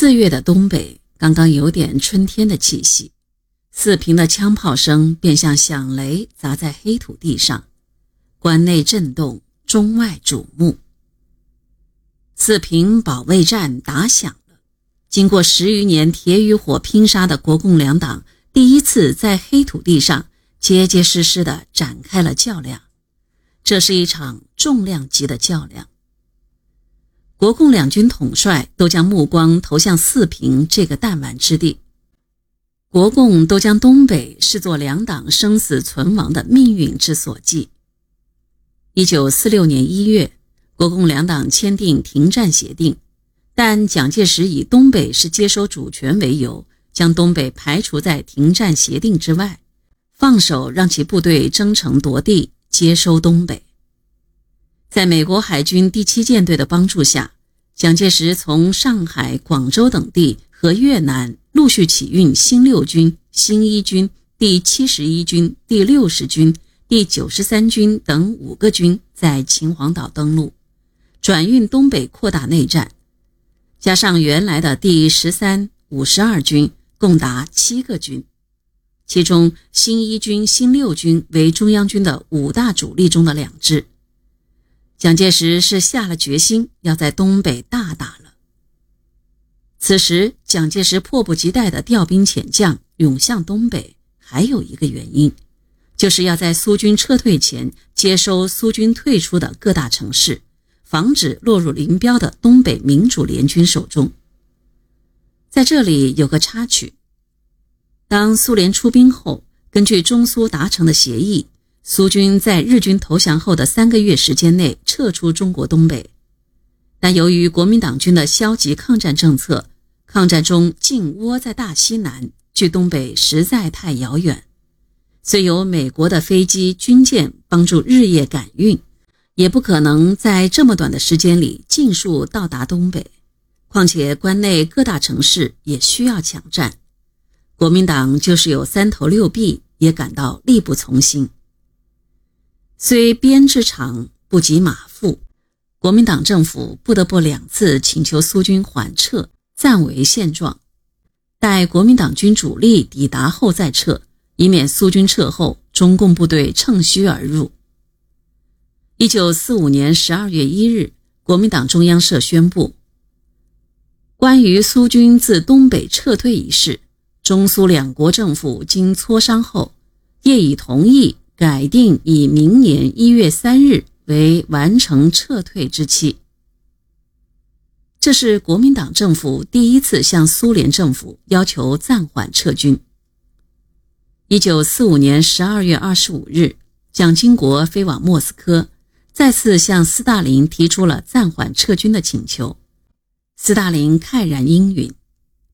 四月的东北刚刚有点春天的气息，四平的枪炮声便像响雷砸在黑土地上，关内震动，中外瞩目。四平保卫战打响了，经过十余年铁与火拼杀的国共两党，第一次在黑土地上结结实实地展开了较量。这是一场重量级的较量。国共两军统帅都将目光投向四平这个弹丸之地，国共都将东北视作两党生死存亡的命运之所系。一九四六年一月，国共两党签订停战协定，但蒋介石以东北是接收主权为由，将东北排除在停战协定之外，放手让其部队争城夺地，接收东北。在美国海军第七舰队的帮助下，蒋介石从上海、广州等地和越南陆续起运新六军、新一军、第七十一军、第六十军、第九十三军等五个军在秦皇岛登陆，转运东北，扩大内战。加上原来的第十三、五十二军，共达七个军，其中新一军、新六军为中央军的五大主力中的两支。蒋介石是下了决心要在东北大打了。此时，蒋介石迫不及待地调兵遣将，涌向东北，还有一个原因，就是要在苏军撤退前接收苏军退出的各大城市，防止落入林彪的东北民主联军手中。在这里有个插曲：当苏联出兵后，根据中苏达成的协议。苏军在日军投降后的三个月时间内撤出中国东北，但由于国民党军的消极抗战政策，抗战中尽窝在大西南，距东北实在太遥远。虽有美国的飞机、军舰帮助日夜赶运，也不可能在这么短的时间里尽数到达东北。况且关内各大城市也需要抢占，国民党就是有三头六臂，也感到力不从心。虽鞭之长不及马腹，国民党政府不得不两次请求苏军缓撤，暂为现状，待国民党军主力抵达后再撤，以免苏军撤后，中共部队乘虚而入。一九四五年十二月一日，国民党中央社宣布，关于苏军自东北撤退一事，中苏两国政府经磋商后，业已同意。改定以明年一月三日为完成撤退之期。这是国民党政府第一次向苏联政府要求暂缓撤军。一九四五年十二月二十五日，蒋经国飞往莫斯科，再次向斯大林提出了暂缓撤军的请求。斯大林慨然应允。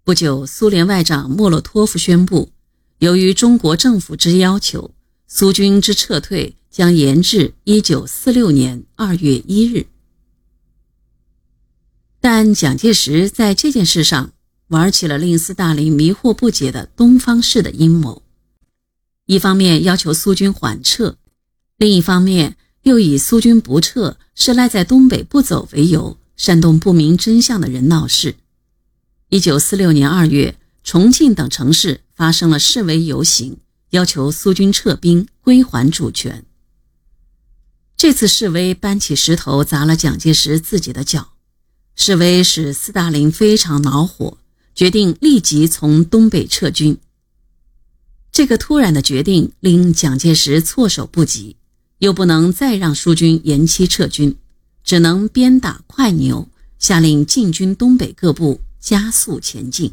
不久，苏联外长莫洛托夫宣布，由于中国政府之要求。苏军之撤退将延至一九四六年二月一日，但蒋介石在这件事上玩起了令斯大林迷惑不解的东方式的阴谋。一方面要求苏军缓撤，另一方面又以苏军不撤是赖在东北不走为由，煽动不明真相的人闹事。一九四六年二月，重庆等城市发生了示威游行。要求苏军撤兵，归还主权。这次示威搬起石头砸了蒋介石自己的脚，示威使斯大林非常恼火，决定立即从东北撤军。这个突然的决定令蒋介石措手不及，又不能再让苏军延期撤军，只能鞭打快牛，下令进军东北各部加速前进。